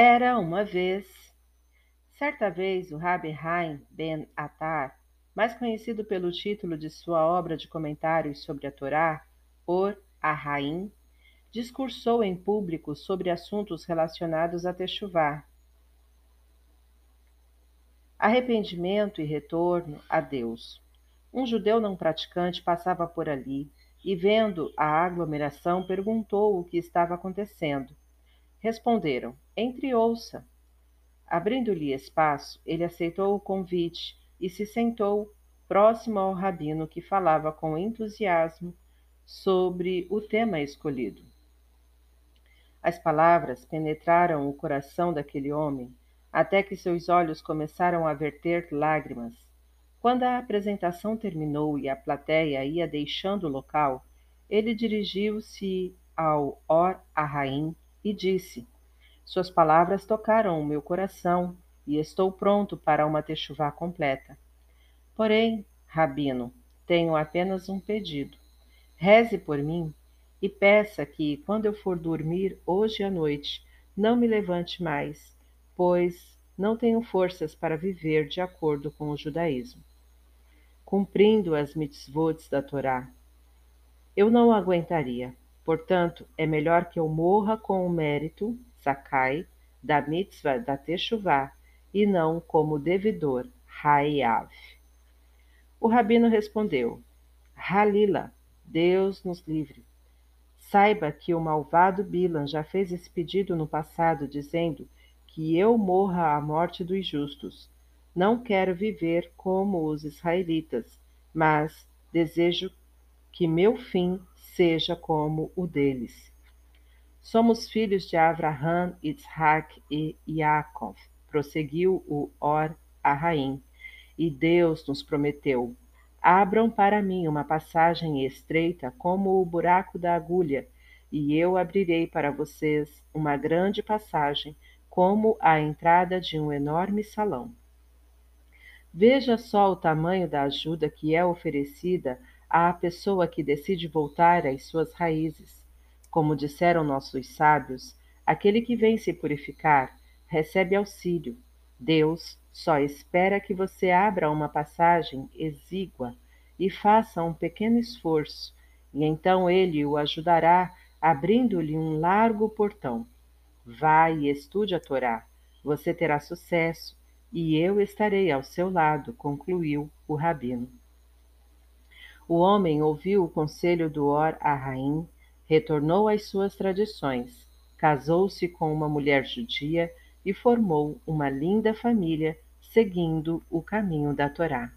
Era uma vez. Certa vez, o Rabi Haim ben Attar, mais conhecido pelo título de sua obra de comentários sobre a Torá, Or Ahaim, discursou em público sobre assuntos relacionados a Techuvá, arrependimento e retorno a Deus. Um judeu não praticante passava por ali e, vendo a aglomeração, perguntou o que estava acontecendo. Responderam: Entre ouça. Abrindo-lhe espaço, ele aceitou o convite e se sentou próximo ao rabino que falava com entusiasmo sobre o tema escolhido. As palavras penetraram o coração daquele homem até que seus olhos começaram a verter lágrimas. Quando a apresentação terminou e a plateia ia deixando o local, ele dirigiu-se ao Or Arraim e disse: Suas palavras tocaram o meu coração e estou pronto para uma techuvá completa. Porém, Rabino, tenho apenas um pedido. Reze por mim e peça que, quando eu for dormir hoje à noite, não me levante mais pois não tenho forças para viver de acordo com o judaísmo, cumprindo as mitzvot da Torá. Eu não aguentaria. Portanto, é melhor que eu morra com o mérito, sakai, da mitzvah da Teshuvah e não como devedor, Hayav. O rabino respondeu: Halila, Deus nos livre. Saiba que o malvado Bilan já fez esse pedido no passado, dizendo que eu morra a morte dos justos. Não quero viver como os israelitas, mas desejo que meu fim seja como o deles. Somos filhos de Abraham, Isaac e Yaakov, prosseguiu o Or Arraim, e Deus nos prometeu: Abram para mim uma passagem estreita como o buraco da agulha, e eu abrirei para vocês uma grande passagem como a entrada de um enorme salão. Veja só o tamanho da ajuda que é oferecida à pessoa que decide voltar às suas raízes. Como disseram nossos sábios, aquele que vem se purificar recebe auxílio. Deus só espera que você abra uma passagem exígua e faça um pequeno esforço, e então ele o ajudará abrindo-lhe um largo portão. Vá e estude a Torá. Você terá sucesso e eu estarei ao seu lado, concluiu o rabino. O homem ouviu o conselho do Or Arraim, retornou às suas tradições, casou-se com uma mulher judia e formou uma linda família seguindo o caminho da Torá.